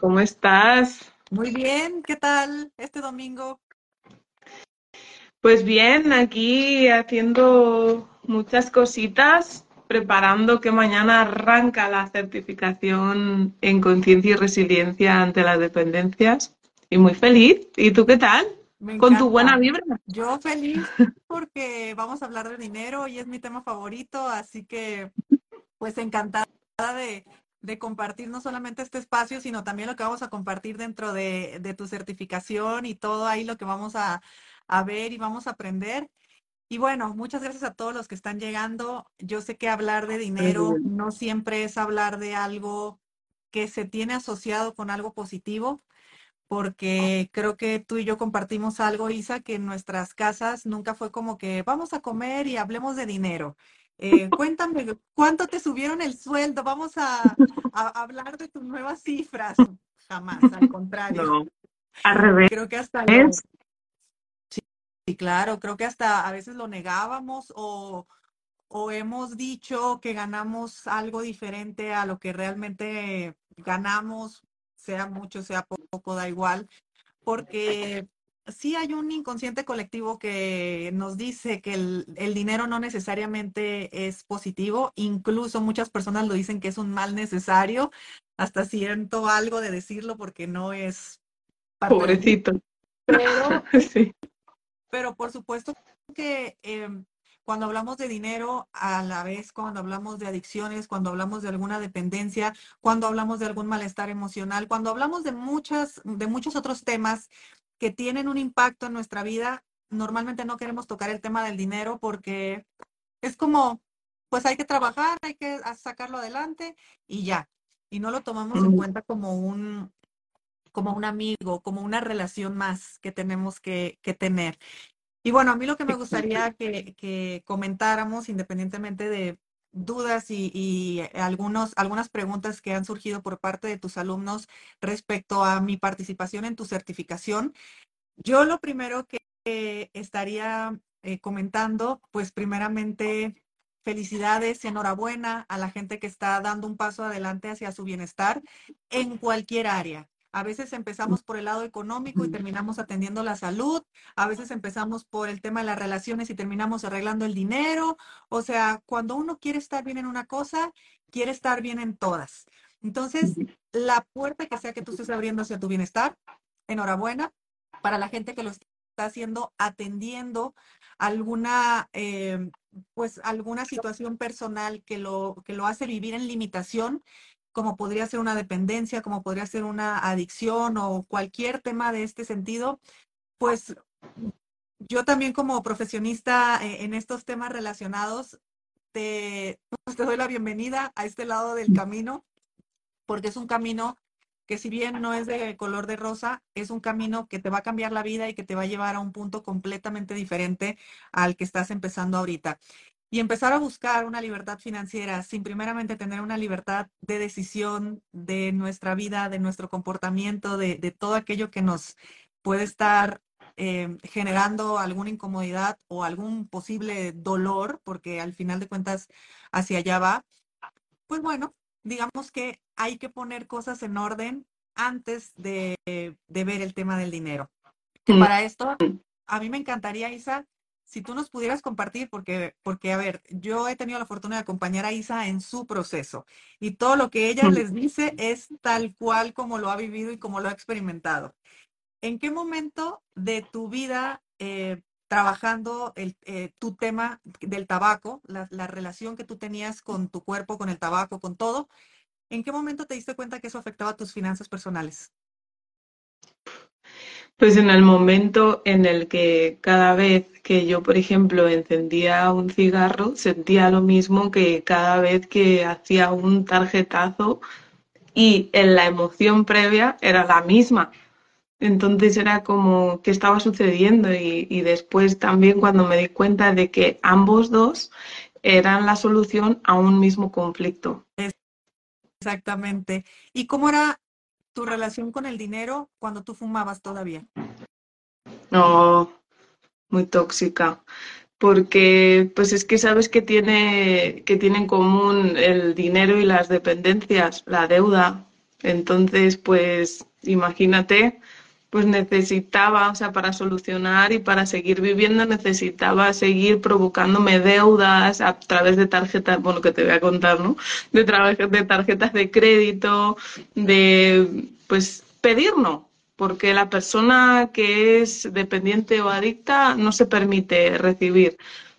¿Cómo estás? Muy bien, ¿qué tal este domingo? Pues bien, aquí haciendo muchas cositas, preparando que mañana arranca la certificación en conciencia y resiliencia ante las dependencias. Y muy feliz. ¿Y tú qué tal? Con tu buena vibra. Yo feliz porque vamos a hablar de dinero y es mi tema favorito, así que pues encantada de, de compartir no solamente este espacio, sino también lo que vamos a compartir dentro de, de tu certificación y todo ahí lo que vamos a, a, ver y vamos a aprender. Y bueno, muchas gracias a todos los que están llegando. Yo sé que hablar de dinero no siempre es hablar de algo que se tiene asociado con algo positivo, porque creo que tú y yo compartimos algo, Isa, que en nuestras casas nunca fue como que vamos a comer y hablemos de dinero. Eh, cuéntame, ¿cuánto te subieron el sueldo? Vamos a, hablar de tus nuevas cifras. Jamás, al contrario. No, al revés. Creo que hasta... sí, claro, creo que hasta a veces lo negábamos o, o hemos dicho que ganamos algo diferente a lo que realmente ganamos, sea mucho, sea poco, da igual, porque sí hay un inconsciente colectivo que nos dice que el, dinero no necesariamente es positivo, incluso muchas personas lo dicen que es un mal necesario, hasta siento algo de decirlo porque no es... Pobrecito. Pero, pero por supuesto que em, cuando hablamos de dinero, a la vez cuando hablamos de adicciones, cuando hablamos de alguna dependencia, cuando hablamos de algún malestar emocional, cuando hablamos de muchas, de muchos otros temas que tienen un impacto en nuestra vida, normalmente no queremos tocar el tema del dinero porque es como, pues hay que trabajar, hay que sacarlo adelante y ya. Y no lo tomamos en cuenta como un, como un amigo, como una relación más que tenemos que, que tener. Y bueno, a mí lo que me gustaría que, que comentáramos, independientemente de dudas y, algunos, algunas preguntas que han surgido por parte de tus alumnos respecto a mi participación en tu certificación. Yo lo primero que estaría eh, comentando, pues primeramente, felicidades, enhorabuena a la gente que está dando un paso adelante hacia su bienestar en cualquier área. A veces empezamos por el lado económico y terminamos atendiendo la salud. A veces empezamos por el tema de las relaciones y terminamos arreglando el dinero. O sea, cuando uno quiere estar bien en una cosa, quiere estar bien en todas. Entonces, la puerta que sea que tú estés abriendo hacia tu bienestar, enhorabuena. Para la gente que lo está haciendo, atendiendo alguna, eh, pues alguna situación personal que lo, que lo hace vivir en limitación como podría ser una dependencia, como podría ser una adicción o cualquier tema de este sentido, pues yo también como profesionista eh, en estos temas relacionados, pues, te doy la bienvenida a este lado del camino, porque es un camino que si bien no es de color de rosa, es un camino que te va a cambiar la vida y que te va a llevar a un punto completamente diferente al que estás empezando ahorita y empezar a buscar una libertad financiera sin primeramente tener una libertad de decisión de nuestra vida, de nuestro comportamiento, de, todo aquello que nos puede estar eh, generando alguna incomodidad o algún posible dolor, porque al final de cuentas hacia allá va, pues bueno, digamos que hay que poner cosas en orden antes de, de ver el tema del dinero. Para esto, a mí me encantaría, Isa, si tú nos pudieras compartir, porque, porque, a ver, yo he tenido la fortuna de acompañar a Isa en su proceso y todo lo que ella les dice es tal cual como lo ha vivido y como lo ha experimentado. ¿En qué momento de tu vida eh, trabajando el, eh, tu tema del tabaco, la, la relación que tú tenías con tu cuerpo, con el tabaco, con todo, ¿en qué momento te diste cuenta que eso afectaba tus finanzas personales? Pues en el momento en el que cada vez que yo, por ejemplo, encendía un cigarro, sentía lo mismo que cada vez que hacía un tarjetazo y en la emoción previa era la misma. Entonces era como que estaba sucediendo y, y, después también cuando me di cuenta de que ambos dos eran la solución a un mismo conflicto. Exactamente. ¿Y cómo era tu relación con el dinero cuando tú fumabas todavía? No, muy tóxica. Porque pues es que sabes que tiene, que tiene en común el dinero y las dependencias, la deuda. Entonces, pues imagínate pues necesitaba, o sea, para solucionar y para seguir viviendo necesitaba seguir provocándome deudas a través de tarjetas, bueno, que te voy a contar, ¿no? De, de tarjetas de crédito, de, pues, pedir no, porque la persona que es dependiente o adicta no se permite recibir,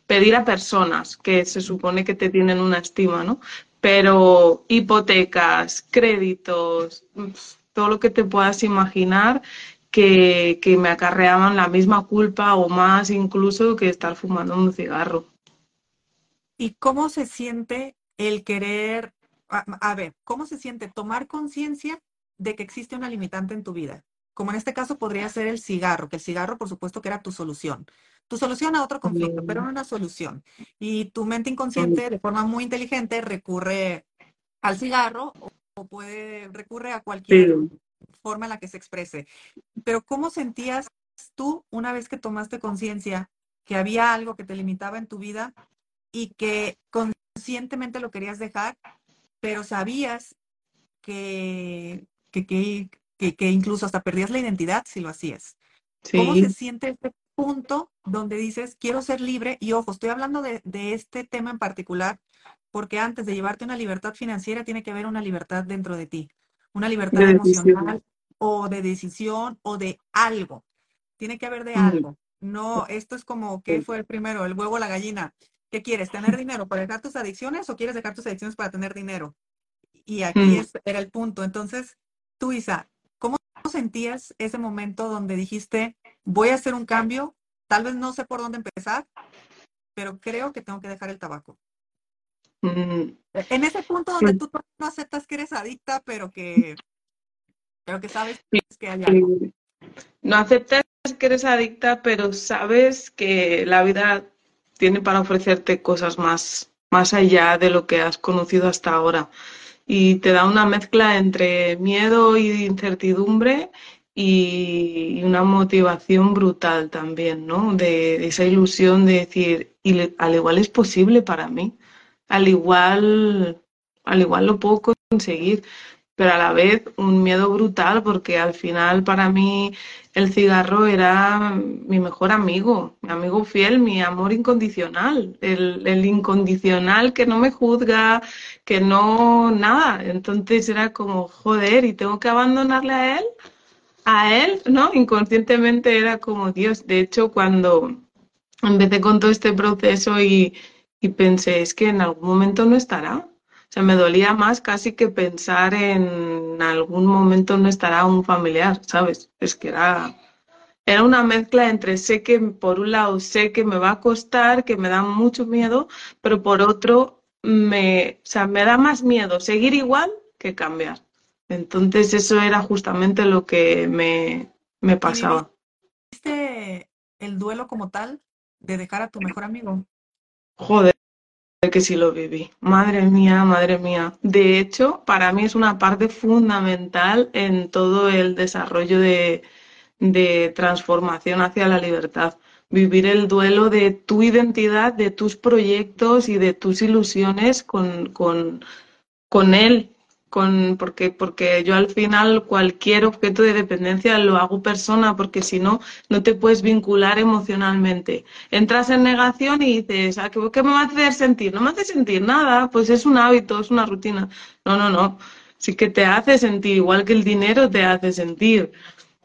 pedir a personas que se supone que te tienen una estima, ¿no? Pero hipotecas, créditos, todo lo que te puedas imaginar que, me acarreaban la misma culpa o más incluso que estar fumando un cigarro. ¿Y cómo se siente el querer, a, ver, cómo se siente tomar conciencia de que existe una limitante en tu vida? Como en este caso podría ser el cigarro, que el cigarro por supuesto que era tu solución. Tu solución a otro conflicto, pero no una solución. Y tu mente inconsciente de forma muy inteligente recurre al cigarro o puede recurre a cualquier forma en la que se exprese. Pero ¿cómo sentías tú una vez que tomaste conciencia que había algo que te limitaba en tu vida y que conscientemente lo querías dejar, pero sabías que, que, que, que, incluso hasta perdías la identidad si lo hacías? ¿Cómo se siente este punto donde dices, quiero ser libre? Y ojo, estoy hablando de, de este tema en particular porque antes de llevarte una libertad financiera tiene que haber una libertad dentro de ti una libertad emocional o de decisión o de algo. Tiene que haber de algo. No, esto es como, ¿qué fue el primero? El huevo o la gallina. ¿Qué quieres? ¿Tener dinero para dejar tus adicciones o quieres dejar tus adicciones para tener dinero? Y aquí era el punto. Entonces, tú, Isa, ¿cómo sentías ese momento donde dijiste, voy a hacer un cambio? Tal vez no sé por dónde empezar, pero creo que tengo que dejar el tabaco. En ese punto donde tú no aceptas que eres adicta, pero que, pero que sabes que hay algo. No aceptas que eres adicta, pero sabes que la vida tiene para ofrecerte cosas más, más allá de lo que has conocido hasta ahora. Y te da una mezcla entre miedo y incertidumbre y una motivación brutal también, ¿no? De, esa ilusión de decir, y al igual es posible para mí al igual, al igual lo puedo conseguir, pero a la vez un miedo brutal porque al final para mí el cigarro era mi mejor amigo, mi amigo fiel, mi amor incondicional, el, el incondicional que no me juzga, que no, nada. Entonces era como, joder, y tengo que abandonarle a él, a él, ¿no? Inconscientemente era como, Dios, de hecho cuando empecé con todo este proceso y y pensé, es que en algún momento no estará. O sea, me dolía más casi que pensar en algún momento no estará un familiar, ¿sabes? Es que era, era una mezcla entre sé que, por un lado, sé que me va a costar, que me da mucho miedo, pero por otro, me, o sea, me da más miedo seguir igual que cambiar. Entonces, eso era justamente lo que me, me pasaba. ¿Viste el duelo como tal de dejar a tu mejor amigo? Joder, que sí lo viví. Madre mía, madre mía. De hecho, para mí es una parte fundamental en todo el desarrollo de, de transformación hacia la libertad. Vivir el duelo de tu identidad, de tus proyectos y de tus ilusiones con, con, con él, porque, porque yo al final cualquier objeto de dependencia lo hago persona, porque si no, no te puedes vincular emocionalmente. Entras en negación y dices, ¿a ah, qué, me va a hacer sentir? No me hace sentir nada, pues es un hábito, es una rutina. No, no, no. Sí que te hace sentir, igual que el dinero te hace sentir.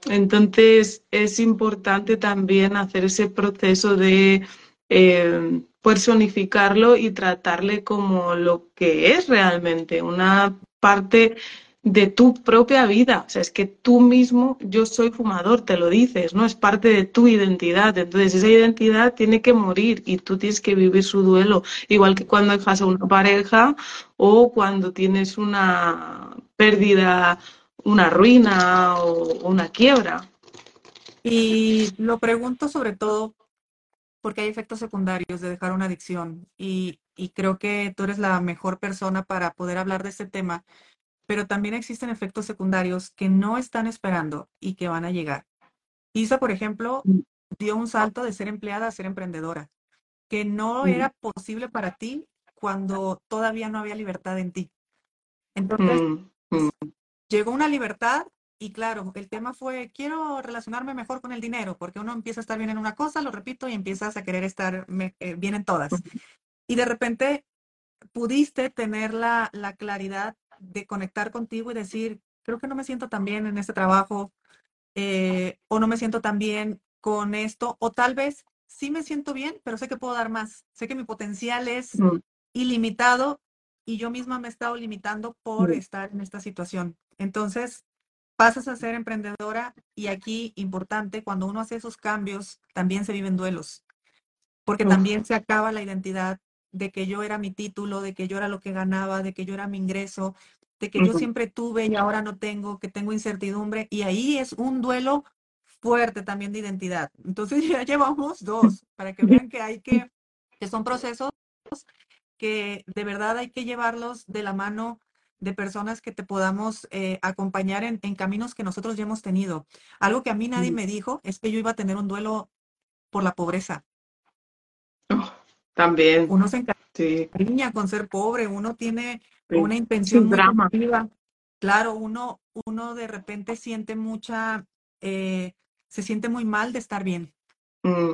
Entonces es importante también hacer ese proceso de eh, personificarlo y tratarle como lo que es realmente, una parte de tu propia vida. O sea, es que tú mismo, yo soy fumador, te lo dices, ¿no? Es parte de tu identidad. Entonces, esa identidad tiene que morir y tú tienes que vivir su duelo. Igual que cuando dejas a una pareja o cuando tienes una pérdida, una ruina o una quiebra. Y lo pregunto sobre todo porque hay efectos secundarios de dejar una adicción y, creo que tú eres la mejor persona para poder hablar de este tema, pero también existen efectos secundarios que no están esperando y que van a llegar. Isa, por ejemplo, mm. dio un salto de ser empleada a ser emprendedora, que no mm. era posible para ti cuando todavía no había libertad en ti. Entonces, mm, llegó una libertad y claro, el tema fue, quiero relacionarme mejor con el dinero, porque uno empieza a estar bien en una cosa, lo repito, y empiezas a querer estar eh, bien en todas. Y de repente pudiste tener la, la claridad de conectar contigo y decir, creo que no me siento tan bien en este trabajo, eh, o no me siento tan bien con esto, o tal vez sí me siento bien, pero sé que puedo dar más, sé que mi potencial es mm. ilimitado y yo misma me he estado limitando por mm. estar en esta situación. Entonces, pasas a ser emprendedora y aquí, importante, cuando uno hace esos cambios, también se viven duelos, porque también se acaba la identidad de que yo era mi título, de que yo era lo que ganaba, de que yo era mi ingreso, de que yo siempre tuve y ahora no tengo, que tengo incertidumbre, y ahí es un duelo fuerte también de identidad. Entonces ya llevamos dos, para que vean que hay que, que son procesos que de verdad hay que llevarlos de la mano de personas que te podamos eh, acompañar en, caminos que nosotros ya hemos tenido. Algo que a mí nadie me dijo es que yo iba a tener un duelo por la pobreza. También. Uno se encariña con ser pobre, uno tiene una intención muy drama. Claro, uno, uno de repente siente mucha, eh, se siente muy mal de estar bien. Mm,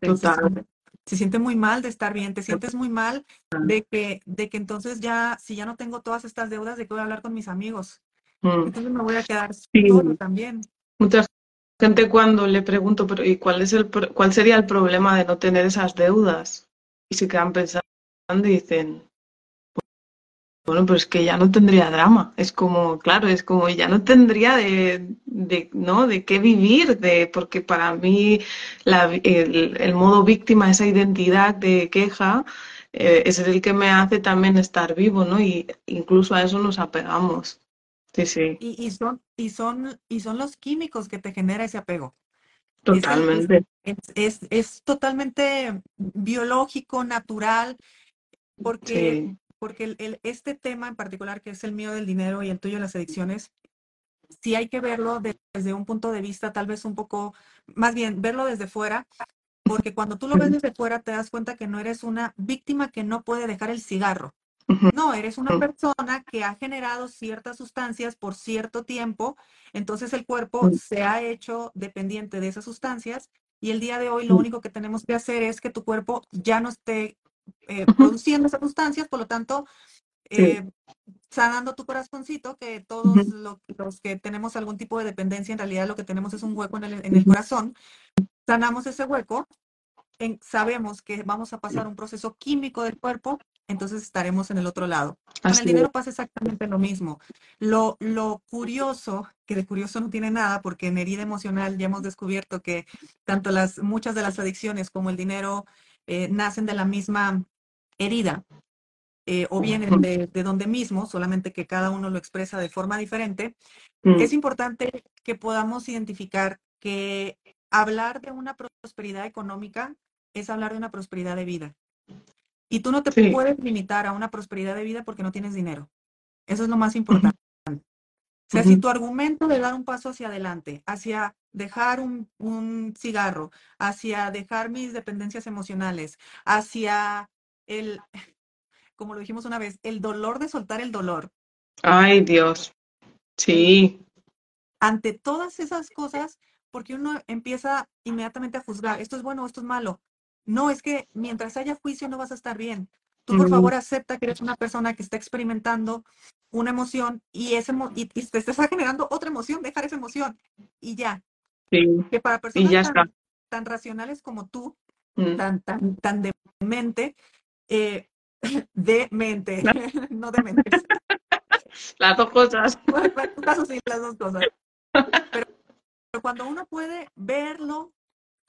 Total se siente muy mal de estar bien, te sientes muy mal de que, de que entonces ya, si ya no tengo todas estas deudas, ¿de qué voy a hablar con mis amigos? Mm. Entonces me voy a quedar solo también. Mucha gente cuando le pregunto, pero ¿y cuál, es el, cuál sería el problema de no tener esas deudas? Y se quedan pensando y dicen, bueno, pues que ya no tendría drama. Es como, claro, es como ya no tendría de, de ¿no? de qué vivir, de, porque para mí la, el, modo víctima, esa identidad de queja, eh, es el que me hace también estar vivo, ¿no? Y incluso a eso nos apegamos. Sí, sí. Y, y son, y son, y son los químicos que te genera ese apego. Totalmente. Es, es, es, totalmente biológico, natural, porque porque el, este tema en particular, que es el mío del dinero y el tuyo de las adicciones, sí hay que verlo desde un punto de vista tal vez un poco, más bien, verlo desde fuera, porque cuando tú lo ves desde fuera te das cuenta que no eres una víctima que no puede dejar el cigarro. No, eres una persona que ha generado ciertas sustancias por cierto tiempo, entonces el cuerpo se ha hecho dependiente de esas sustancias y el día de hoy lo único que tenemos que hacer es que tu cuerpo ya no esté eh, produciendo esas sustancias, por lo tanto, eh, sanando tu corazoncito, que todos los que tenemos algún tipo de dependencia, en realidad lo que tenemos es un hueco en el, en el corazón, sanamos ese hueco, sabemos que vamos a pasar un proceso químico del cuerpo, entonces estaremos en el otro lado. Con el dinero pasa exactamente lo mismo. Lo, lo curioso, que de curioso no tiene nada, porque en herida emocional ya hemos descubierto que tanto las, muchas de las adicciones como el dinero eh, nacen de la misma herida eh, o vienen de, donde mismo, solamente que cada uno lo expresa de forma diferente, mm. es importante que podamos identificar que hablar de una prosperidad económica es hablar de una prosperidad de vida. Y tú no te puedes limitar a una prosperidad de vida porque no tienes dinero. Eso es lo más importante. O sea, si tu argumento de dar un paso hacia adelante, hacia dejar un, cigarro, hacia dejar mis dependencias emocionales, hacia el, como lo dijimos una vez, el dolor de soltar el dolor. Ay, Dios. Sí. Ante todas esas cosas, porque uno empieza inmediatamente a juzgar, esto es bueno, esto es malo. No, es que mientras haya juicio no vas a estar bien. Tú, por favor, acepta que eres una persona que está experimentando una emoción y, ese, y, y te está generando otra emoción, dejar esa emoción y ya. Que para personas tan, racionales como tú, mm. tan, tan, tan de mente, eh, de mente, no de mente. Las dos cosas. en caso sí, las dos cosas. Pero, cuando uno puede verlo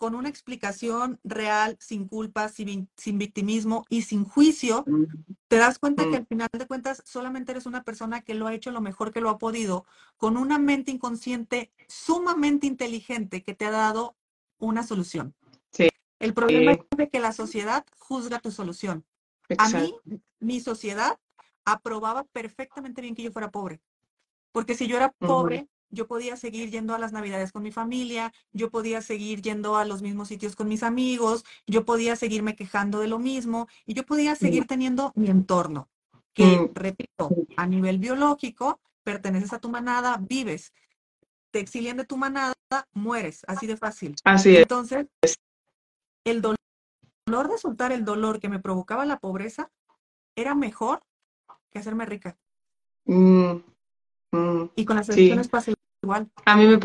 con una explicación real, sin culpa, sin, victimismo y sin juicio, te das cuenta que al final de cuentas solamente eres una persona que lo ha hecho lo mejor que lo ha podido, con una mente inconsciente sumamente inteligente que te ha dado una solución. Sí. El problema es que la sociedad juzga tu solución. A mí, mi sociedad aprobaba perfectamente bien que yo fuera pobre. Porque si yo era pobre, yo podía seguir yendo a las navidades con mi familia, yo podía seguir yendo a los mismos sitios con mis amigos, yo podía seguirme quejando de lo mismo y yo podía seguir teniendo mi entorno, que, mm. repito, a nivel biológico, perteneces a tu manada, vives, te exilian de tu manada, mueres, así de fácil. Así es. Entonces, el dolor de soltar el dolor que me provocaba la pobreza era mejor que hacerme rica. Mm, mm, y con las elecciones sí. igual. A mí me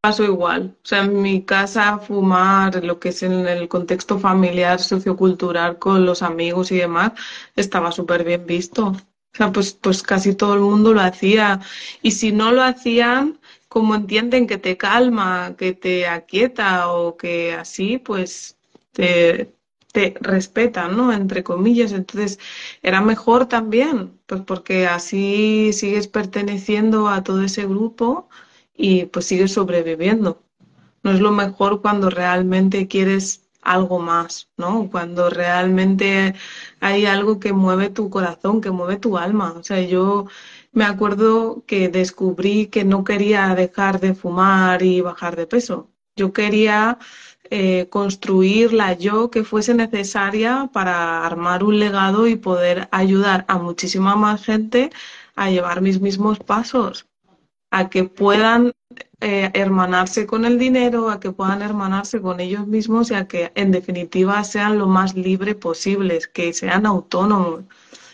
pasó igual. O sea, en mi casa fumar, lo que es en el contexto familiar, sociocultural, con los amigos y demás, estaba súper bien visto. O sea, pues, pues casi todo el mundo lo hacía. Y si no lo hacían, como entienden que te calma, que te aquieta o que así, pues te, te respetan, ¿no? Entre comillas. Entonces, era mejor también, pues porque así sigues perteneciendo a todo ese grupo y pues sigues sobreviviendo. No es lo mejor cuando realmente quieres algo más, ¿no? Cuando realmente hay algo que mueve tu corazón, que mueve tu alma. O sea, yo me acuerdo que descubrí que no quería dejar de fumar y bajar de peso. Yo quería eh, construir la yo que fuese necesaria para armar un legado y poder ayudar a muchísima más gente a llevar mis mismos pasos, a que puedan eh, hermanarse con el dinero, a que puedan hermanarse con ellos mismos y a que en definitiva sean lo más libre posibles, que sean autónomos.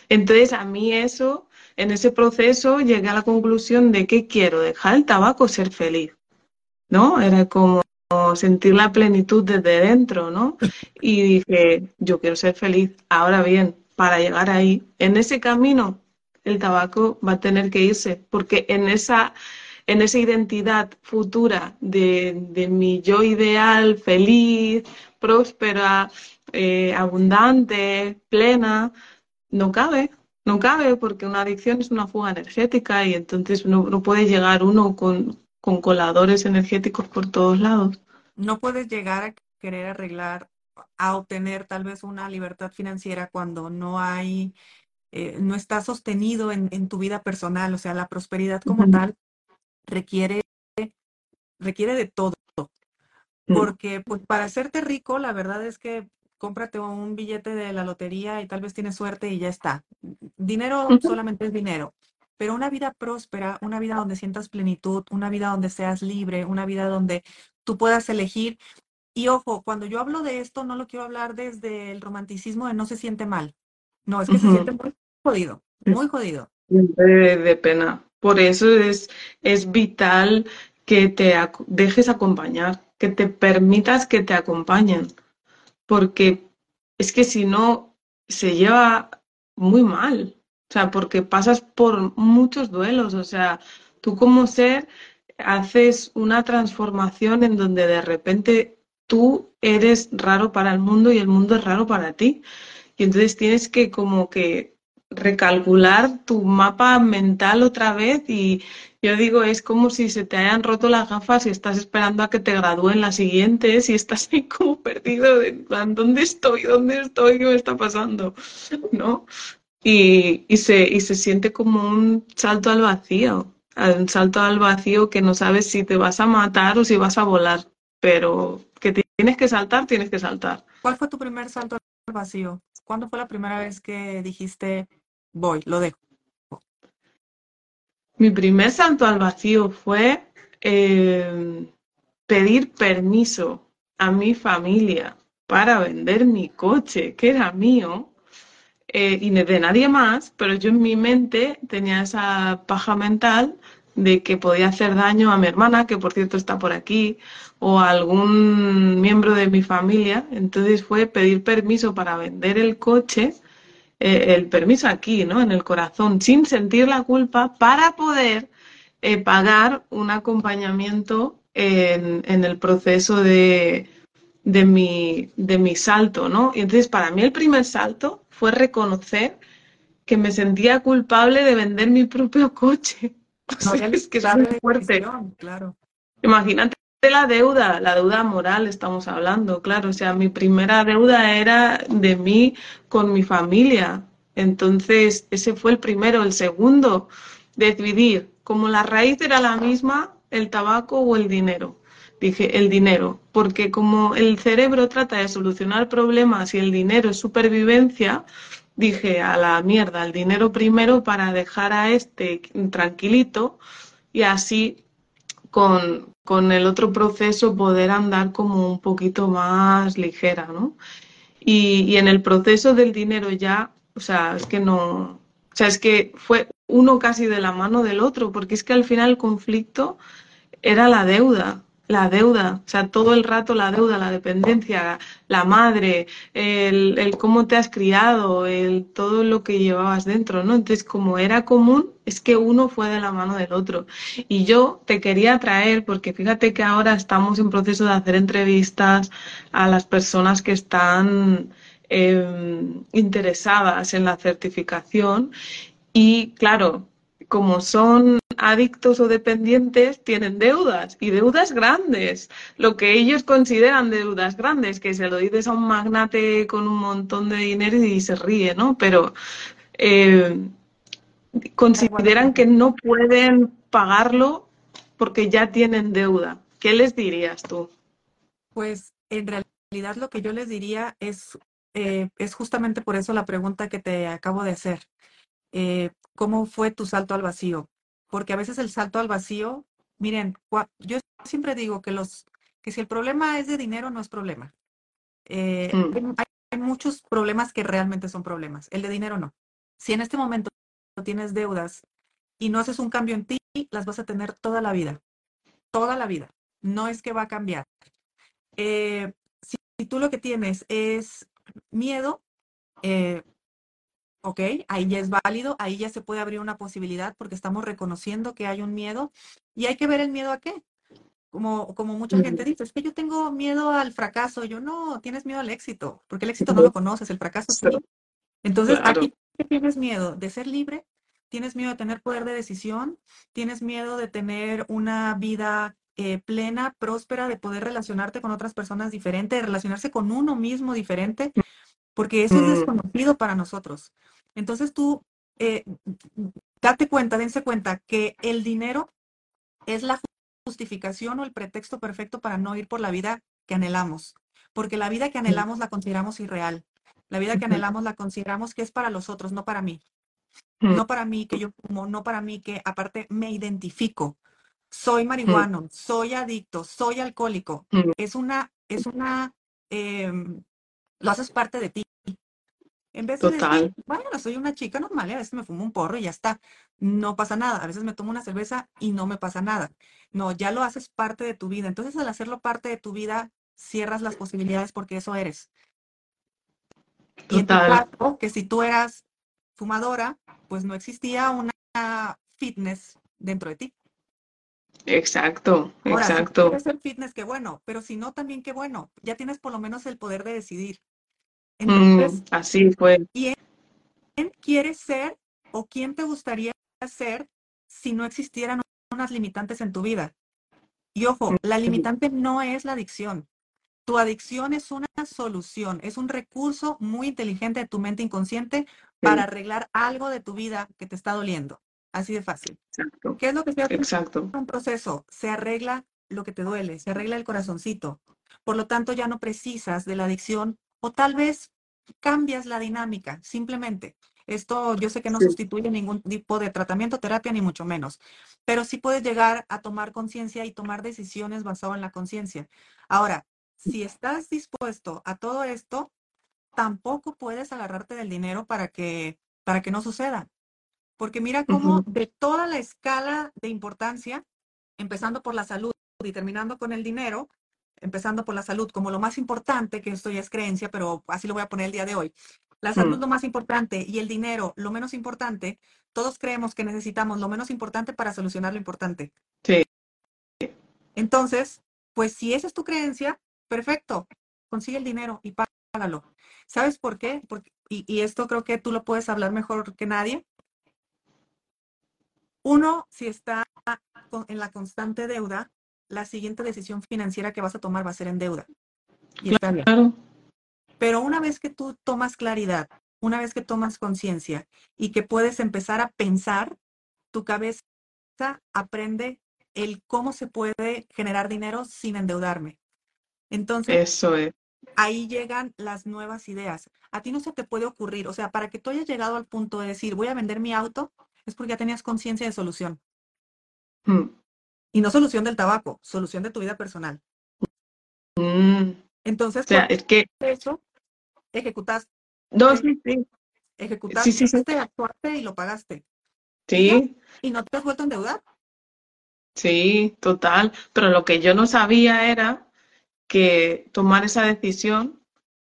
Entonces a mí eso, en ese proceso llegué a la conclusión de que quiero dejar el tabaco, ser feliz. ¿No? Era como sentir la plenitud desde dentro, ¿no? Y dije, yo quiero ser feliz. Ahora bien, para llegar ahí, en ese camino, el tabaco va a tener que irse, porque en esa, en esa identidad futura de, mi yo ideal, feliz, próspera, eh, abundante, plena, no cabe. No cabe porque una adicción es una fuga energética y entonces no puede llegar uno con, con coladores energéticos por todos lados. No puedes llegar a querer arreglar, a obtener tal vez una libertad financiera cuando no hay, eh, no está sostenido en, tu vida personal. O sea, la prosperidad como tal requiere, requiere de todo. Mm. Porque pues, para hacerte rico, la verdad es que cómprate un billete de la lotería y tal vez tienes suerte y ya está. Dinero solamente es dinero pero una vida próspera, una vida donde sientas plenitud, una vida donde seas libre, una vida donde tú puedas elegir. Y ojo, cuando yo hablo de esto, no lo quiero hablar desde el romanticismo de no se siente mal. No, es que se siente muy jodido, muy jodido. De, pena. Por eso es, es vital que te dejes acompañar, que te permitas que te acompañen. Porque es que si no, se lleva muy mal. O sea, porque pasas por muchos duelos. O sea, tú como ser haces una transformación en donde de repente tú eres raro para el mundo y el mundo es raro para ti. Y entonces tienes que como que recalcular tu mapa mental otra vez y yo digo, es como si se te hayan roto las gafas y estás esperando a que te gradúen las siguientes y estás ahí como perdido de ¿dónde estoy? ¿Dónde estoy? ¿Qué me está pasando? ¿No? Y, y, se, y se siente como un salto al vacío, un salto al vacío que no sabes si te vas a matar o si vas a volar, pero que tienes que saltar, tienes que saltar. ¿Cuál fue tu primer salto al vacío? ¿Cuándo fue la primera vez que dijiste, voy, lo dejo? Mi primer salto al vacío fue eh, pedir permiso a mi familia para vender mi coche, que era mío, eh, y de nadie más, pero yo en mi mente tenía esa paja mental de que podía hacer daño a mi hermana, que por cierto está por aquí, o a algún miembro de mi familia. Entonces fue pedir permiso para vender el coche, eh, el permiso aquí, ¿no? En el corazón, sin sentir la culpa, para poder eh, pagar un acompañamiento en, el proceso de, de mi, de mi salto, ¿no? Y entonces para mí el primer salto fue reconocer que me sentía culpable de vender mi propio coche. No, es que es muy fuerte. Claro. Imagínate la deuda, la deuda moral estamos hablando, claro. O sea, mi primera deuda era de mí con mi familia. Entonces, ese fue el primero. El segundo, decidir, como la raíz era la misma, el tabaco o el dinero. Dije, el dinero, porque como el cerebro trata de solucionar problemas y el dinero es supervivencia, dije, a la mierda, el dinero primero para dejar a este tranquilito y así con, con el otro proceso poder andar como un poquito más ligera, ¿no? Y, y en el proceso del dinero ya, o sea, es que no, o sea, es que fue uno casi de la mano del otro, porque es que al final el conflicto era la deuda, la deuda, o sea, todo el rato la deuda, la dependencia, la madre, el, el, cómo te has criado, el todo lo que llevabas dentro, ¿no? Entonces, como era común, es que uno fue de la mano del otro. Y yo te quería traer, porque fíjate que ahora estamos en proceso de hacer entrevistas a las personas que están eh, interesadas en la certificación y claro, como son adictos o dependientes, tienen deudas y deudas grandes. Lo que ellos consideran deudas grandes, que se lo dices a un magnate con un montón de dinero y se ríe, ¿no? Pero eh, consideran que no pueden pagarlo porque ya tienen deuda. ¿Qué les dirías tú? Pues en realidad lo que yo les diría es, eh, es justamente por eso la pregunta que te acabo de hacer. Eh, cómo fue tu salto al vacío. Porque a veces el salto al vacío, miren, yo siempre digo que, los, que si el problema es de dinero, no es problema. Eh, mm. hay, muchos problemas que realmente son problemas. El de dinero no. Si en este momento tienes deudas y no haces un cambio en ti, las vas a tener toda la vida. Toda la vida. No es que va a cambiar. Eh, si, tú lo que tienes es miedo, eh, ¿ok? Ahí ya es válido, ahí ya se puede abrir una posibilidad porque estamos reconociendo que hay un miedo y hay que ver el miedo a qué. Como, como mucha gente dice, es que yo tengo miedo al fracaso. Yo no, tienes miedo al éxito, porque el éxito no lo conoces, el fracaso sí. Entonces, aquí tienes miedo de ser libre, tienes miedo de tener poder de decisión, tienes miedo de tener una vida eh, plena, próspera, de poder relacionarte con otras personas diferentes, de relacionarse con uno mismo diferente, porque eso es mm. desconocido para nosotros. Entonces tú, eh, date cuenta, dense cuenta que el dinero es la justificación o el pretexto perfecto para no ir por la vida que anhelamos, porque la vida que anhelamos la consideramos irreal. La vida que anhelamos la consideramos que es para los otros, no para mí. Mm. No para mí que yo como, no para mí que aparte me identifico. Soy mm. marihuano, soy adicto, soy alcohólico. Es una, es una, em, lo haces parte de ti. En vez de decir, bueno, soy una chica normal, a veces me fumo un porro y ya está, no pasa nada. A veces me tomo una cerveza y no me pasa nada. No, ya lo haces parte de tu vida. Entonces, al hacerlo parte de tu vida, cierras las posibilidades porque eso eres. Y en tu caso, que si tú eras fumadora, pues no existía una fitness dentro de ti. Exacto, exacto. Si quieres ser fitness, qué bueno, pero si no, también qué bueno. Ya tienes por lo menos el poder de decidir. Entonces, mm, así fue. ¿quién, quieres ser o quién te gustaría ser si no existieran unas limitantes en tu vida? Y ojo, la limitante no es la adicción. Tu adicción es una solución, es un recurso muy inteligente de tu mente inconsciente para arreglar algo de tu vida que te está doliendo. Así de fácil. Exacto. ¿Qué es lo que se hace Exacto. un proceso? Se arregla lo que te duele, se arregla el corazoncito. Por lo tanto, ya no precisas de la adicción o tal vez cambias la dinámica, simplemente. Esto yo sé que no sustituye ningún tipo de tratamiento, terapia, ni mucho menos, pero sí puedes llegar a tomar conciencia y tomar decisiones basado en la conciencia. Ahora, si estás dispuesto a todo esto, tampoco puedes agarrarte del dinero para que, para que no suceda. Porque mira cómo de toda la escala de importancia, empezando por la salud y terminando con el dinero, empezando por la salud como lo más importante, que esto ya es creencia, pero así lo voy a poner el día de hoy. La salud mm. lo más importante y el dinero lo menos importante. Todos creemos que necesitamos lo menos importante para solucionar lo importante. Sí. Entonces, pues si esa es tu creencia, perfecto. consigue el dinero y págalo. ¿Sabes por qué? Porque, y, y esto creo que tú lo puedes hablar mejor que nadie. Uno, si está en la constante deuda, la siguiente decisión financiera que vas a tomar va a ser en deuda. Y está bien. Pero una vez que tú tomas claridad, una vez que tomas conciencia y que puedes empezar a pensar, tu cabeza aprende el cómo se puede generar dinero sin endeudarme. Entonces, eso es. Ahí llegan las nuevas ideas. A ti no se te puede ocurrir, o sea, para que tú hayas llegado al punto de decir, voy a vender mi auto, es porque ya tenías conciencia de solución. Mm. Y no solución del tabaco, solución de tu vida personal. Mm. Entonces, o sea, es que eso ejecutaste. No, sí, sí. Ejecutaste, sí, sí, actuaste y lo pagaste. Sí. ¿Y no te has vuelto a endeudar? Sí, total. Pero lo que yo no sabía era que tomar esa decisión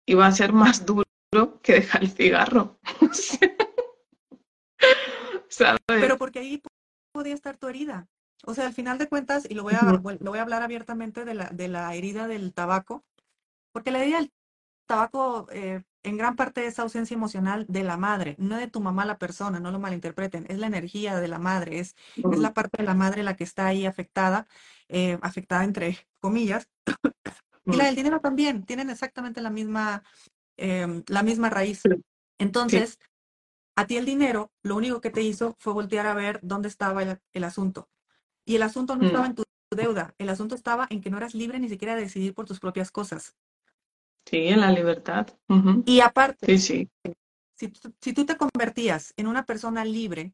iba a ser más duro que dejar el cigarro. Pero porque ahí podía estar tu herida. O sea, al final de cuentas, y lo voy a, lo voy a hablar abiertamente de la, de la herida del tabaco, porque la herida del tabaco eh, en gran parte es ausencia emocional de la madre, no de tu mamá la persona, no lo malinterpreten, es la energía de la madre, es, es la parte de la madre la que está ahí afectada, eh, afectada entre comillas. y la del dinero también, tienen exactamente la misma, em, la misma raíz. Entonces, a ti el dinero, lo único que te hizo fue voltear a ver dónde estaba el, asunto. Y el asunto no estaba mm. en tu deuda, el asunto estaba en que no eras libre ni siquiera de decidir por tus propias cosas. Sí, en la libertad. Y aparte, sí, Si, si tú te convertías en una persona libre,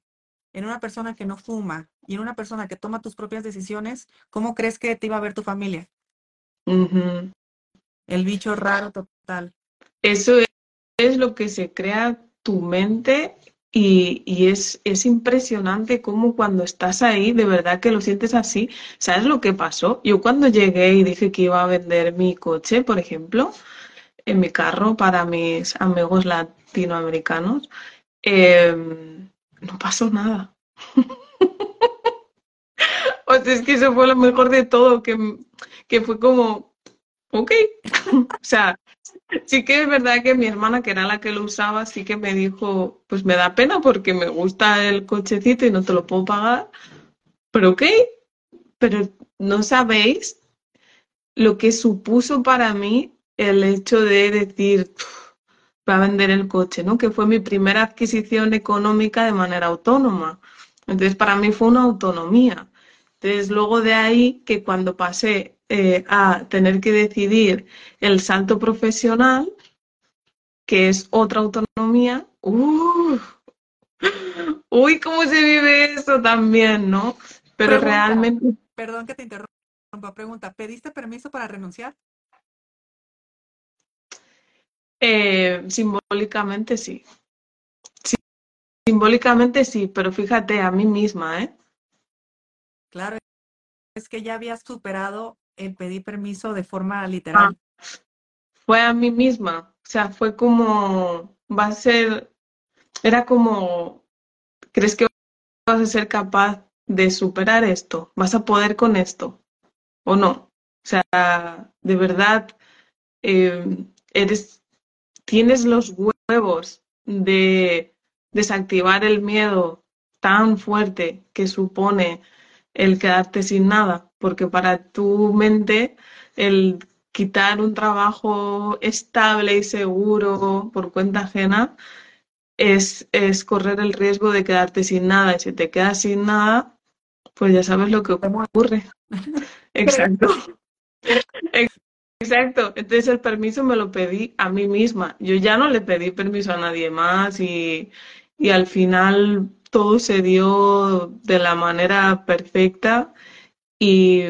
en una persona que no fuma y en una persona que toma tus propias decisiones, ¿cómo crees que te iba a ver tu familia? El bicho raro total. Eso es lo que se crea tu mente y, es, es, impresionante cómo cuando estás ahí, de verdad que lo sientes así. ¿Sabes lo que pasó? Yo cuando llegué y dije que iba a vender mi coche, por ejemplo, en mi carro para mis amigos latinoamericanos, em, no pasó nada. o sea, es que eso fue lo mejor de todo, que, que fue como, ok. o sea, Sí que es verdad que mi hermana, que era la que lo usaba, sí que me dijo, pues me da pena porque me gusta el cochecito y no te lo puedo pagar, pero ok, pero no sabéis lo que supuso para mí el hecho de decir, va a vender el coche, ¿no? Que fue mi primera adquisición económica de manera autónoma. Entonces, para mí fue una autonomía. Entonces, luego de ahí, que cuando pasé eh, a tener que decidir el salto profesional, que es otra autonomía, uh, uy, cómo se vive eso también, ¿no? Pero realmente... Perdón que te interrumpa, pregunta, ¿pediste permiso para renunciar? Eh, simbólicamente sí. sí. Simbólicamente sí, pero fíjate a mí misma, ¿eh? Claro, es que ya habías superado el pedir permiso de forma literal? Ah, fue a mí misma, o sea, fue como, va a ser, era como, ¿crees que vas a ser capaz de superar esto? ¿Vas a poder con esto? ¿O no? O sea, de verdad, em, eres, tienes los huevos de desactivar el miedo tan fuerte que supone el quedarte sin nada porque para tu mente el quitar un trabajo estable y seguro por cuenta ajena es, es correr el riesgo de quedarte sin nada. Y si te quedas sin nada, pues ya sabes lo que ocurre. Exacto. Exacto. Entonces el permiso me lo pedí a mí misma. Yo ya no le pedí permiso a nadie más y, y al final todo se dio de la manera perfecta y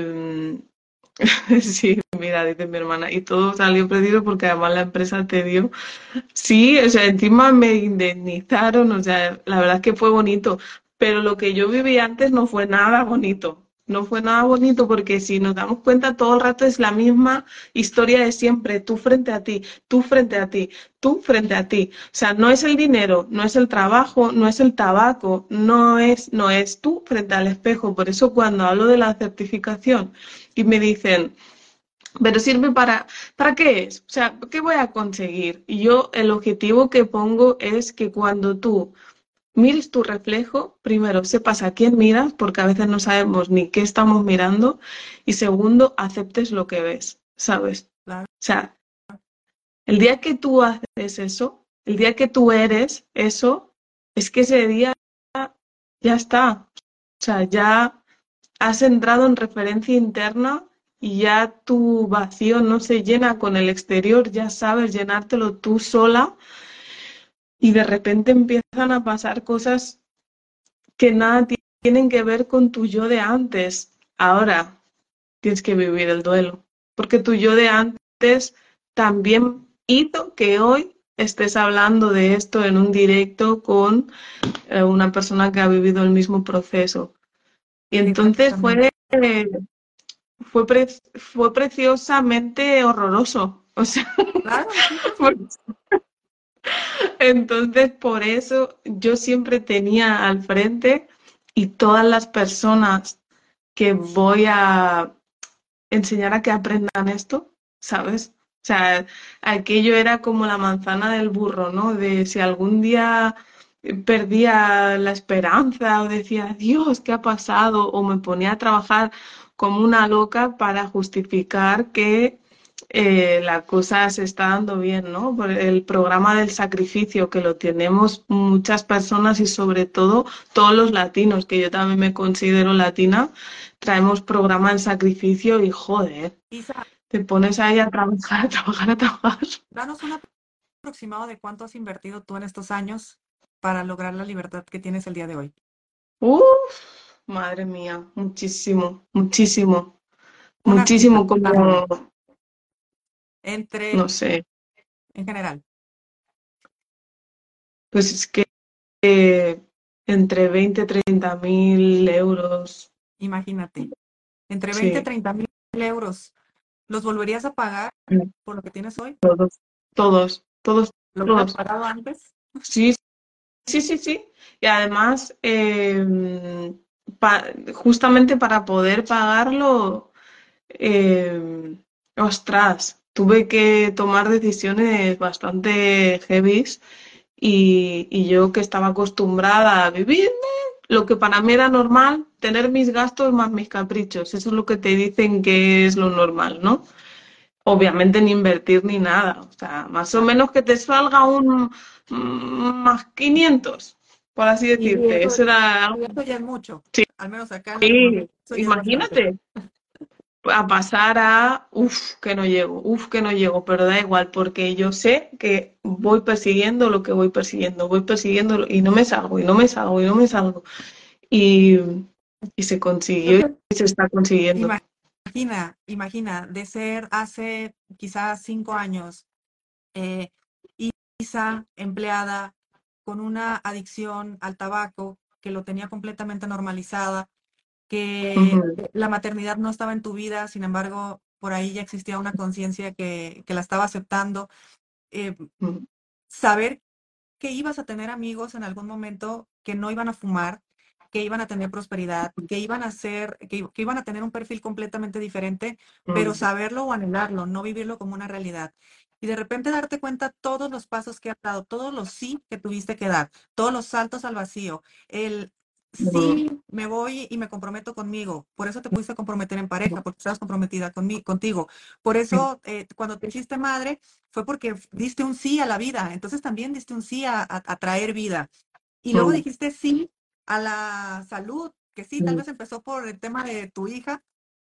sí, mira, dice mi hermana, y todo salió perdido porque además la empresa te dio. Sí, o sea, encima me indemnizaron, o sea, la verdad es que fue bonito, pero lo que yo viví antes no fue nada bonito no fue nada bonito porque si nos damos cuenta todo el rato es la misma historia de siempre, tú frente a ti, tú frente a ti, tú frente a ti. O sea, no es el dinero, no es el trabajo, no es el tabaco, no es, no es tú frente al espejo. Por eso cuando hablo de la certificación y me dicen, Pero sirve para, ¿para qué es? O sea, ¿qué voy a conseguir? Y yo el objetivo que pongo es que cuando tú mires tu reflejo, primero sepas a quién miras, porque a veces no sabemos ni qué estamos mirando, y segundo, aceptes lo que ves, ¿sabes? O sea, el día que tú haces eso, el día que tú eres eso, es que ese día ya está. O sea, ya has entrado en referencia interna y ya tu vacío no se llena con el exterior, ya sabes llenártelo tú sola y de repente empiezan a pasar cosas que nada tienen que ver con tu yo de antes. Ahora tienes que vivir el duelo, porque tu yo de antes también hizo que hoy estés hablando de esto en un directo con eh, una persona que ha vivido el mismo proceso. Y entonces fue, fue, fue preciosamente horroroso. O sea, entonces por eso yo siempre tenía al frente y todas las personas que voy a enseñar a que aprendan esto, ¿sabes? O sea, aquello era como la manzana del burro, ¿no? De si algún día perdía la esperanza o decía, Dios, ¿qué ha pasado? O me ponía a trabajar como una loca para justificar que eh, la cosa se está dando bien, ¿no? El programa del sacrificio que lo tenemos muchas personas y sobre todo todos los latinos, que yo también me considero latina, traemos programa del sacrificio y joder te pones ahí a trabajar, a trabajar, a trabajar. Danos un aproximado de cuánto has invertido tú en estos años para lograr la libertad que tienes el día de hoy. Uf, madre mía, muchísimo, muchísimo, muchísimo como... Entre... No sé. En general. Pues es que entre 20 y 30 mil euros. Imagínate. Entre 20 y 30 mil euros ¿Los volverías a pagar por lo que tienes hoy? Todos, todos, todos. ¿Lo has pagado antes? Sí, sí, sí, sí. Y además, em, justamente para poder pagarlo, eh, ostras, tuve que tomar decisiones bastante heavies y, y yo que estaba acostumbrada a vivir lo que para mí era normal, tener mis gastos más mis caprichos. Eso es lo que te dicen que es lo normal, ¿no? Obviamente ni invertir ni nada. O sea, más o menos que te salga un más 500, por así decirte. Eso, era. Eso ya es mucho. Sí. Al menos acá. Sí, imagínate. A pasar a, uff, que no llego, uff, que no llego, pero da igual, porque yo sé que voy persiguiendo lo que voy persiguiendo, voy persiguiendo y no me salgo, y no me salgo, y no me salgo. Y, y se consiguió y se está consiguiendo. Imagina, imagina, de ser hace quizás cinco años, eh, Isa, empleada, con una adicción al tabaco que lo tenía completamente normalizada, que la maternidad no estaba en tu vida, sin embargo, por ahí ya existía una conciencia que, que, la estaba aceptando. Eh, saber que ibas a tener amigos en algún momento que no iban a fumar, que iban a tener prosperidad, que iban a ser, que, iban a tener un perfil completamente diferente, pero saberlo o anhelarlo, no vivirlo como una realidad. Y de repente darte cuenta todos los pasos que has dado, todos los sí que tuviste que dar, todos los saltos al vacío, el sí, me voy y me comprometo conmigo. Por eso te pudiste comprometer en pareja, porque estabas comprometida contigo. Por eso, eh, cuando te hiciste madre, fue porque diste un sí a la vida. Entonces también diste un sí a, traer vida. Y luego dijiste sí a la salud, que sí, tal vez empezó por el tema de tu hija,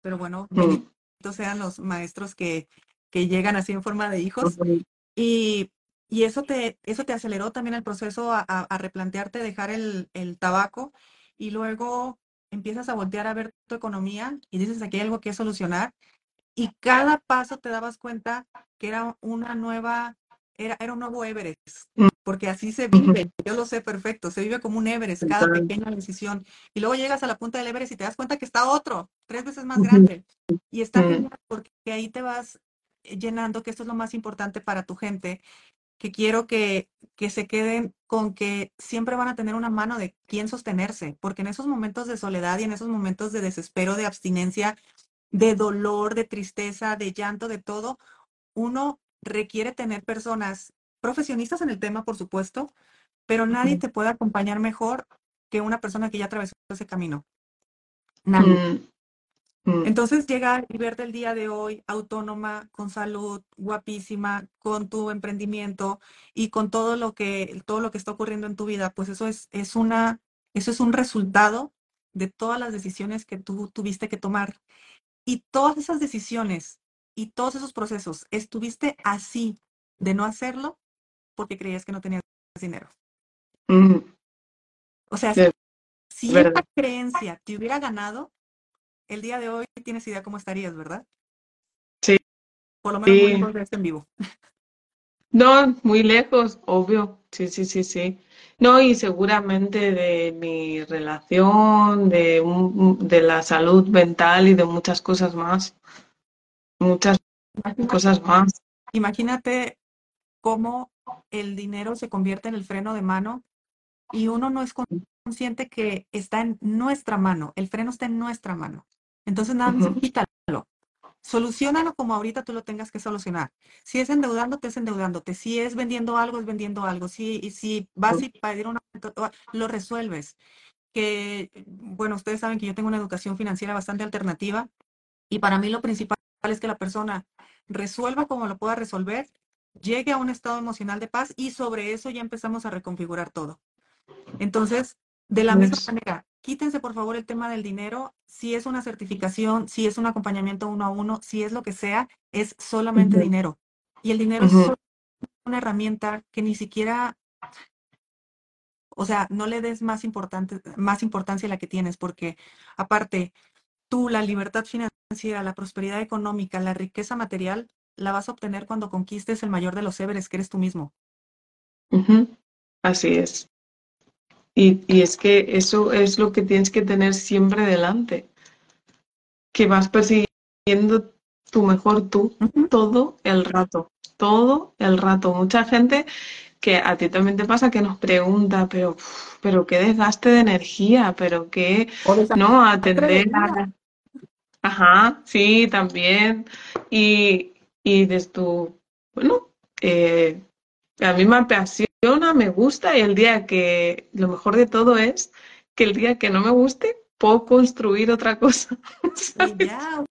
pero bueno, benditos sean los maestros que, que llegan así en forma de hijos. Y, y eso te, eso te aceleró también el proceso a, a, replantearte dejar el, el, tabaco y luego empiezas a voltear a ver tu economía y dices aquí hay algo que solucionar y cada paso te dabas cuenta que era una nueva, era, era un nuevo Everest, mm. porque así se vive, yo lo sé perfecto, se vive como un Everest, cada pequeña decisión y luego llegas a la punta del Everest y te das cuenta que está otro, tres veces más grande y está genial porque ahí te vas llenando, que esto es lo más importante para tu gente, que quiero que, que se queden con que siempre van a tener una mano de quién sostenerse, porque en esos momentos de soledad y en esos momentos de desespero, de abstinencia, de dolor, de tristeza, de llanto, de todo, uno requiere tener personas profesionistas en el tema, por supuesto, pero nadie te puede acompañar mejor que una persona que ya atravesó ese camino. Nadie. Mm. Entonces llegar y verte el día de hoy autónoma, con salud, guapísima, con tu emprendimiento y con todo lo que todo lo que está ocurriendo en tu vida, pues eso es, es una eso es un resultado de todas las decisiones que tú tuviste que tomar. Y todas esas decisiones y todos esos procesos, estuviste así de no hacerlo porque creías que no tenías dinero. Mm. O sea, si esa creencia te hubiera ganado, el día de hoy tienes idea cómo estarías, ¿verdad? Sí. Por lo menos muy lejos de este en vivo. No, muy lejos, obvio. Sí, sí, sí, sí. No, y seguramente de mi relación, de, de la salud mental y de muchas cosas más. Muchas cosas más. Imagínate cómo el dinero se convierte en el freno de mano y uno no es consciente que está en nuestra mano, el freno está en nuestra mano. Entonces nada más quítalo. Solucionalo como ahorita tú lo tengas que solucionar. Si es endeudándote, es endeudándote. Si es vendiendo algo, es vendiendo algo. Si, si vas a pedir una, lo resuelves. Que, bueno, ustedes saben que yo tengo una educación financiera bastante alternativa y para mí lo principal es que la persona resuelva como lo pueda resolver, llegue a un estado emocional de paz y sobre eso ya empezamos a reconfigurar todo. Entonces, de la misma manera, quítense por favor el tema del dinero. Si es una certificación, si es un acompañamiento uno a uno, si es lo que sea, es solamente dinero. Y el dinero es una herramienta que ni siquiera, o sea, no le des más, importante, más importancia a la que tienes, porque aparte, tú la libertad financiera, la prosperidad económica, la riqueza material, la vas a obtener cuando conquistes el mayor de los Everest, que eres tú mismo. Así es. Y, y, es que eso es lo que tienes que tener siempre delante. Que vas persiguiendo tu mejor tú todo el rato. Todo el rato. Mucha gente que a ti también te pasa que nos pregunta, pero, pero qué desgaste de energía, pero qué, no, atender a... Ajá, sí, también. Y, y desde tu, bueno, eh, a mí me apasiona, me gusta y el día que, lo mejor de todo es que el día que no me guste, puedo construir otra cosa. ya,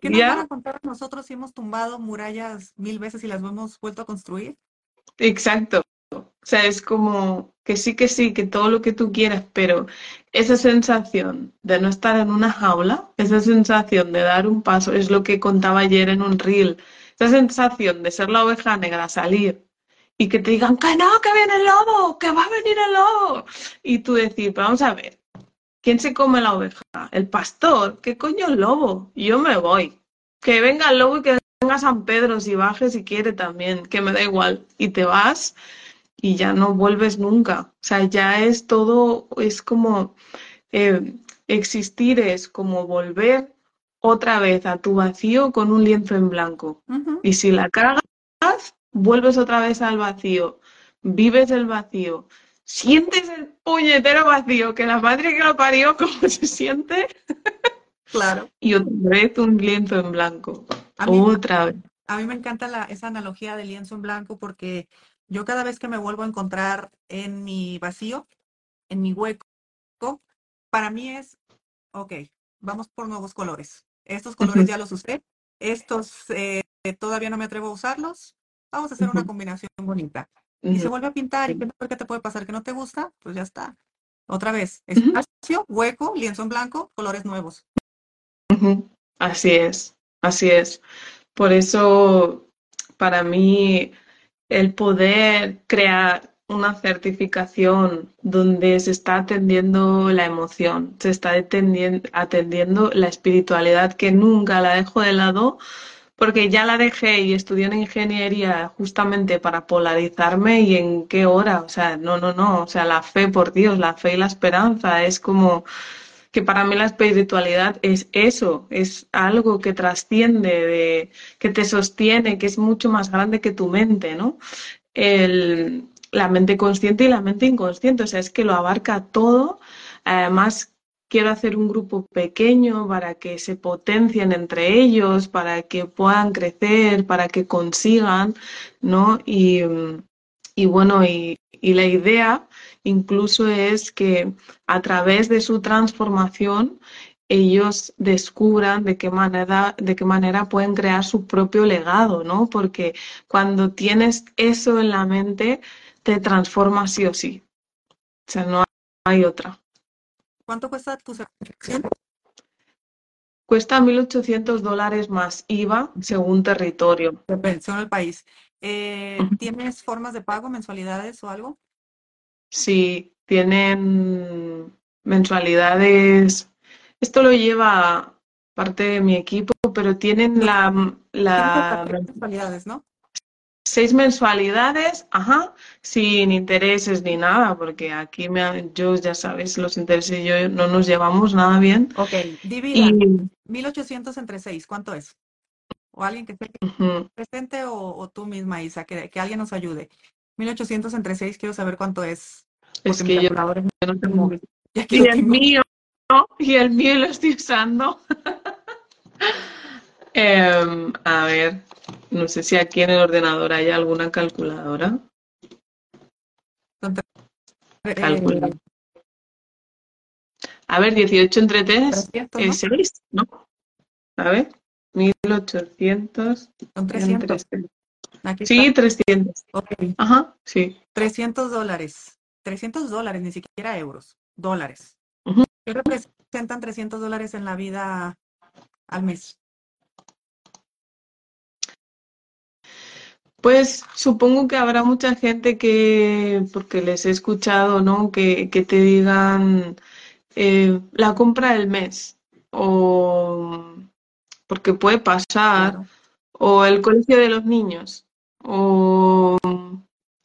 ¿qué nos van a contar nosotros si hemos tumbado murallas mil veces y las hemos vuelto a construir? Exacto. O sea, es como que sí, que sí, que todo lo que tú quieras, pero esa sensación de no estar en una jaula, esa sensación de dar un paso, es lo que contaba ayer en un reel, esa sensación de ser la oveja negra, salir y que te digan que no, que viene el lobo, que va a venir el lobo. Y tú decir, vamos a ver, ¿quién se come la oveja? El pastor, ¿qué coño el lobo? Yo me voy. Que venga el lobo y que venga San Pedro si baje si quiere también, que me da igual. Y te vas y ya no vuelves nunca. O sea, ya es todo, es como eh, existir, es como volver otra vez a tu vacío con un lienzo en blanco. Y si la cargas, vuelves otra vez al vacío, vives el vacío, sientes el puñetero vacío, que la madre que lo parió, ¿cómo se siente? Claro. y otra vez un lienzo en blanco. otra vez. A mí me encanta esa analogía de lienzo en blanco porque yo cada vez que me vuelvo a encontrar en mi vacío, en mi hueco, para mí es, ok, vamos por nuevos colores. Estos colores ya los usé, estos eh, todavía no me atrevo a usarlos, vamos a hacer una combinación bonita. Y se vuelve a pintar, ¿y qué te puede pasar? ¿Que no te gusta? Pues ya está. Otra vez, espacio, hueco, lienzo en blanco, colores nuevos. Así es, así es. Por eso, para mí, el poder crear una certificación donde se está atendiendo la emoción, se está atendiendo, la espiritualidad que nunca la dejo de lado porque ya la dejé y estudié en ingeniería justamente para polarizarme y en qué hora, o sea, no, no, no, o sea, la fe por Dios, la fe y la esperanza es como que para mí la espiritualidad es eso, es algo que trasciende, de, que te sostiene, que es mucho más grande que tu mente, ¿no? la mente consciente y la mente inconsciente, o sea, es que lo abarca todo, además quiero hacer un grupo pequeño para que se potencien entre ellos, para que puedan crecer, para que consigan, ¿no? Y, bueno, y, y la idea incluso es que a través de su transformación ellos descubran de qué manera, de qué manera pueden crear su propio legado, ¿no? Porque cuando tienes eso en la mente, te transforma sí o sí. O sea, no hay otra. ¿Cuánto cuesta tu certificación? Cuesta 1.800 dólares más IVA según territorio. Según el país. Eh, ¿Tienes formas de pago, mensualidades o algo? Sí, tienen mensualidades. Esto lo lleva parte de mi equipo, pero tienen la, la mensualidades, ¿no? Seis mensualidades, ajá, sin intereses ni nada, porque aquí me, yo ya sabes, los intereses y yo no nos llevamos nada bien. Ok, divida 1800 entre seis, ¿cuánto es? O alguien que esté presente o, tú misma, Isa, que, que alguien nos ayude. 1800 entre seis, quiero saber cuánto es. Es que yo, no tengo. y el mío, y el mío lo estoy usando. Em, a ver, no sé si aquí en el ordenador hay alguna calculadora. Calcula. A ver, 18 entre 3 es 6, ¿no? A ver, 1800. Son 300. sí, 300. Okay. Ajá, sí. 300 dólares. 300 dólares, ni siquiera euros, dólares. ¿Qué representan 300 dólares en la vida al mes? Pues supongo que habrá mucha gente que, porque les he escuchado, ¿no? Que, que te digan eh, la compra del mes, o porque puede pasar, o el colegio de los niños, o,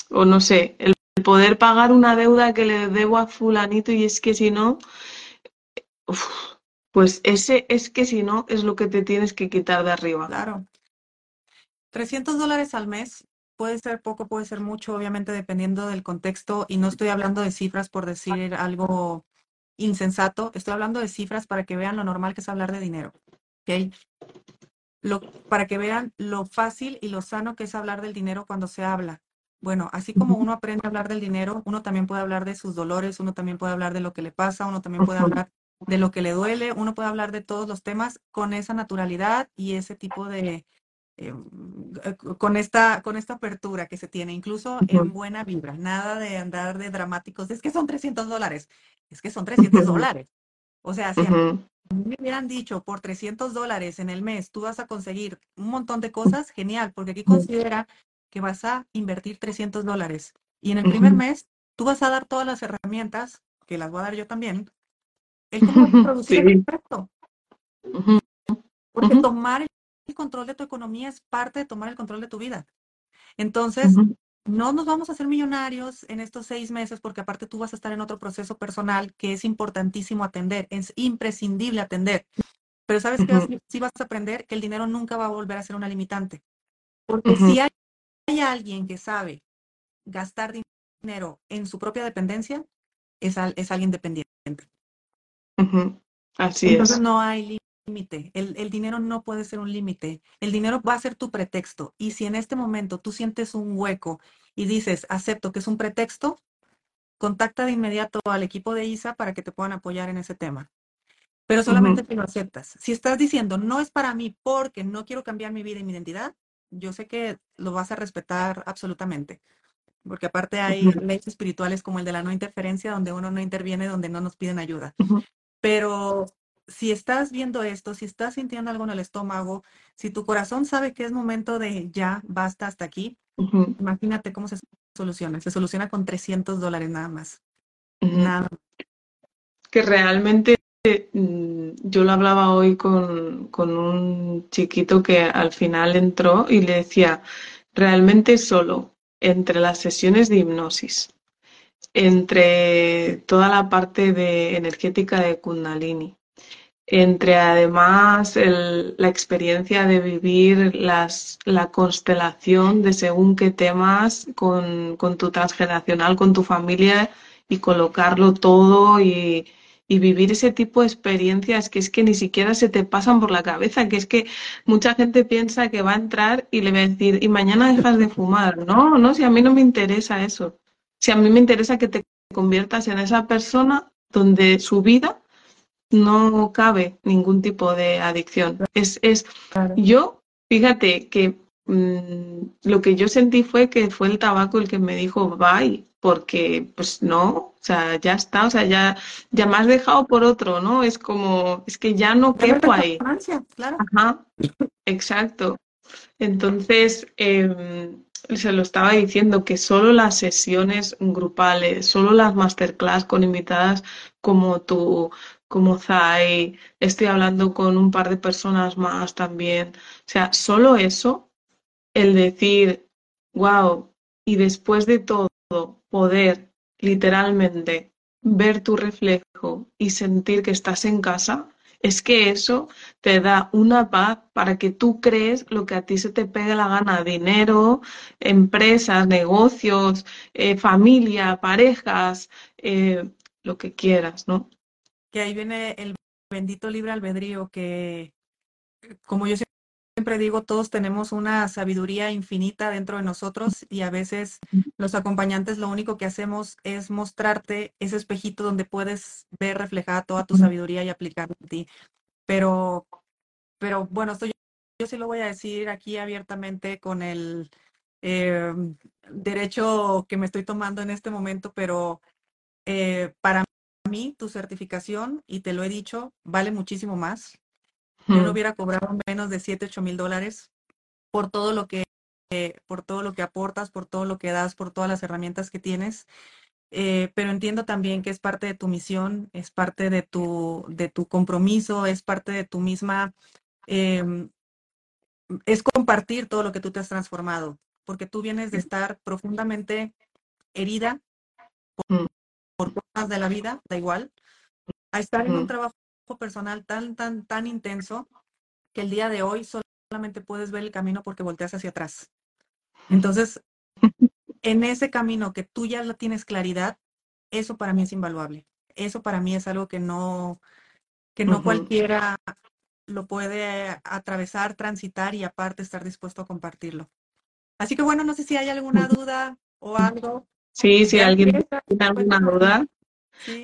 o no sé, el poder pagar una deuda que le debo a fulanito y es que si no, pues ese es que si no es lo que te tienes que quitar de arriba. Claro. 300 dólares al mes puede ser poco, puede ser mucho, obviamente dependiendo del contexto. Y no estoy hablando de cifras por decir algo insensato, estoy hablando de cifras para que vean lo normal que es hablar de dinero. ¿okay? Lo, para que vean lo fácil y lo sano que es hablar del dinero cuando se habla. Bueno, así como uno aprende a hablar del dinero, uno también puede hablar de sus dolores, uno también puede hablar de lo que le pasa, uno también puede hablar de lo que le duele, uno puede hablar de todos los temas con esa naturalidad y ese tipo de, eh, con, esta, con esta apertura que se tiene, incluso en buena vibra, nada de andar de dramáticos, es que son 300 dólares, es que son 300 dólares. O sea, si me hubieran dicho por 300 dólares en el mes tú vas a conseguir un montón de cosas, genial, porque aquí considera que vas a invertir 300 dólares. Y en el primer mes, tú vas a dar todas las herramientas, que las voy a dar yo también, el cómo producir el proyecto. Porque tomar el control de tu economía es parte de tomar el control de tu vida. Entonces, no nos vamos a hacer millonarios en estos seis meses porque aparte tú vas a estar en otro proceso personal que es importantísimo atender, es imprescindible atender. Pero sabes que sí vas a aprender que el dinero nunca va a volver a ser una limitante. Porque si hay hay alguien que sabe gastar dinero en su propia dependencia, es, es alguien dependiente. Así Entonces no hay límite. El, el, dinero no puede ser un límite. El dinero va a ser tu pretexto. Y si en este momento tú sientes un hueco y dices, acepto que es un pretexto, contacta de inmediato al equipo de ISA para que te puedan apoyar en ese tema. Pero solamente si lo aceptas. Si estás diciendo, no es para mí porque no quiero cambiar mi vida y mi identidad, yo sé que lo vas a respetar absolutamente, porque aparte hay leyes espirituales como el de la no interferencia, donde uno no interviene, donde no nos piden ayuda. Pero si estás viendo esto, si estás sintiendo algo en el estómago, si tu corazón sabe que es momento de ya, basta hasta aquí, imagínate cómo se soluciona. Se soluciona con 300 dólares nada más. Nada. Que realmente Mm, yo lo hablaba hoy con, un chiquito que al final entró y le decía, realmente solo entre las sesiones de hipnosis, entre toda la parte de energética de Kundalini, entre además la experiencia de vivir las, la constelación de según qué temas con, con tu transgeneracional, con tu familia y colocarlo todo y, y vivir ese tipo de experiencias que es que ni siquiera se te pasan por la cabeza, que es que mucha gente piensa que va a entrar y le va a decir, y mañana dejas de fumar. No, no, si a mí no me interesa eso. Si a mí me interesa que te conviertas en esa persona donde su vida no cabe ningún tipo de adicción. Es, es yo, fíjate que mm, lo que yo sentí fue que fue el tabaco el que me dijo bye, porque pues no, o sea, ya está, o sea, ya, ya me has dejado por otro, ¿no? Es como, es que ya no quepo ahí. Claro. Ajá, exacto. Entonces, em, se lo estaba diciendo que solo las sesiones grupales, solo las masterclass con invitadas como tú, como Zai, estoy hablando con un par de personas más también. O sea, solo eso, el decir, wow, y después de todo, poder literalmente ver tu reflejo y sentir que estás en casa, es que eso te da una paz para que tú crees lo que a ti se te pegue la gana, dinero, empresas, negocios, eh, familia, parejas, eh, lo que quieras, ¿no? Que ahí viene el bendito libre albedrío, que como yo siempre digo, todos tenemos una sabiduría infinita dentro de nosotros y a veces los acompañantes lo único que hacemos es mostrarte ese espejito donde puedes ver reflejada toda tu sabiduría y aplicarla en ti. Pero, pero bueno, esto yo, sí lo voy a decir aquí abiertamente con el em, derecho que me estoy tomando en este momento, pero eh, para mí tu certificación, y te lo he dicho, vale muchísimo más. Yo no hubiera cobrado menos de 7, 8 mil dólares por todo lo que por todo lo que aportas, por todo lo que das, por todas las herramientas que tienes. Eh, pero entiendo también que es parte de tu misión, es parte de tu, de tu compromiso, es parte de tu misma, em, es compartir todo lo que tú te has transformado, porque tú vienes de estar profundamente herida hmm por cosas de la vida, da igual, a estar en un trabajo personal tan, tan, tan intenso que el día de hoy solamente puedes ver el camino porque volteas hacia atrás. Entonces, en ese camino que tú ya lo tienes claridad, eso para mí es invaluable. Eso para mí es algo que no, que no cualquiera lo puede atravesar, transitar y aparte estar dispuesto a compartirlo. Así que bueno, no sé si hay alguna duda o algo. Sí, si alguien tiene alguna duda.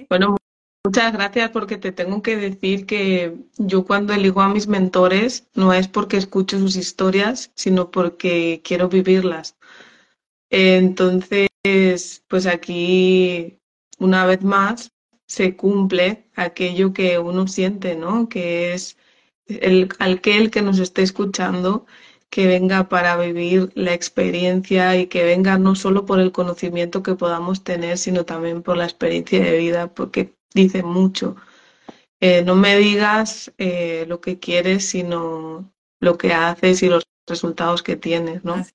Bueno, muchas gracias porque te tengo que decir que yo cuando elijo a mis mentores no es porque escucho sus historias, sino porque quiero vivirlas. Entonces, pues aquí, una vez más, se cumple aquello que uno siente, ¿no? Que es el, aquel que nos esté escuchando que venga para vivir la experiencia y que venga no solo por el conocimiento que podamos tener, sino también por la experiencia de vida, porque dice mucho. Eh, no me digas eh, lo que quieres, sino lo que haces y los resultados que tienes, ¿no? Así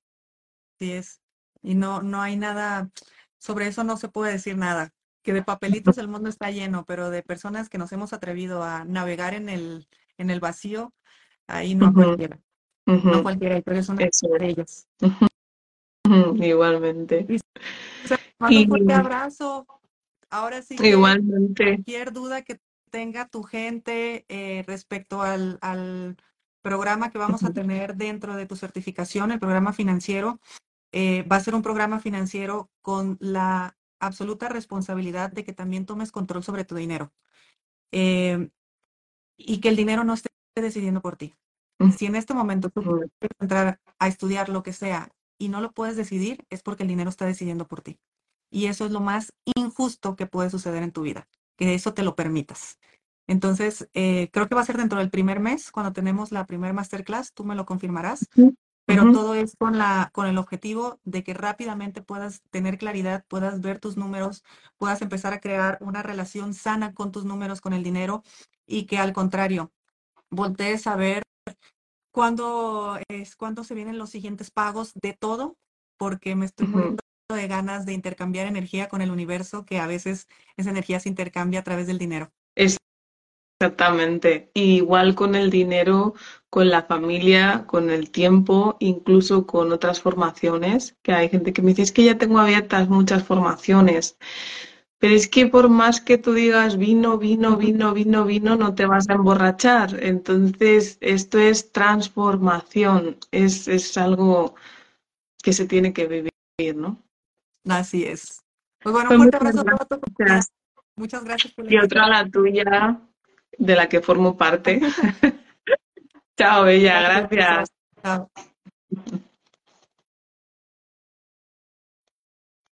es. Y no, no hay nada, sobre eso no se puede decir nada. Que de papelitos el mundo está lleno, pero de personas que nos hemos atrevido a navegar en el, en el vacío, ahí no cualquiera. No cualquiera, pero es una de ellas. Igualmente. Y, un fuerte abrazo. Ahora sí. Igualmente. Cualquier duda que tenga tu gente eh, respecto al, al, programa que vamos a tener dentro de tu certificación, el programa financiero, eh, va a ser un programa financiero con la absoluta responsabilidad de que también tomes control sobre tu dinero eh, y que el dinero no esté decidiendo por ti. Si en este momento tú quieres entrar a estudiar lo que sea y no lo puedes decidir, es porque el dinero está decidiendo por ti. Y eso es lo más injusto que puede suceder en tu vida, que eso te lo permitas. Entonces, eh, creo que va a ser dentro del primer mes, cuando tenemos la primer masterclass, tú me lo confirmarás, pero todo es con, la, con el objetivo de que rápidamente puedas tener claridad, puedas ver tus números, puedas empezar a crear una relación sana con tus números, con el dinero, y que al contrario, voltees a ver cuándo es cuando se vienen los siguientes pagos de todo, porque me estoy muriendo de ganas de intercambiar energía con el universo, que a veces esa energía se intercambia a través del dinero. Exactamente. igual con el dinero, con la familia, con el tiempo, incluso con otras formaciones, que hay gente que me dice, es que ya tengo abiertas muchas formaciones Pero es que por más que tú digas vino, vino, vino, vino, vino, no te vas a emborrachar. Entonces, esto es transformación, es, es algo que se tiene que vivir, ¿no? Así es. Pues bueno, un fuerte abrazo a todos. Muchas gracias por Y otra la tuya, de la que formo parte. Chao, Bella, gracias. Chao.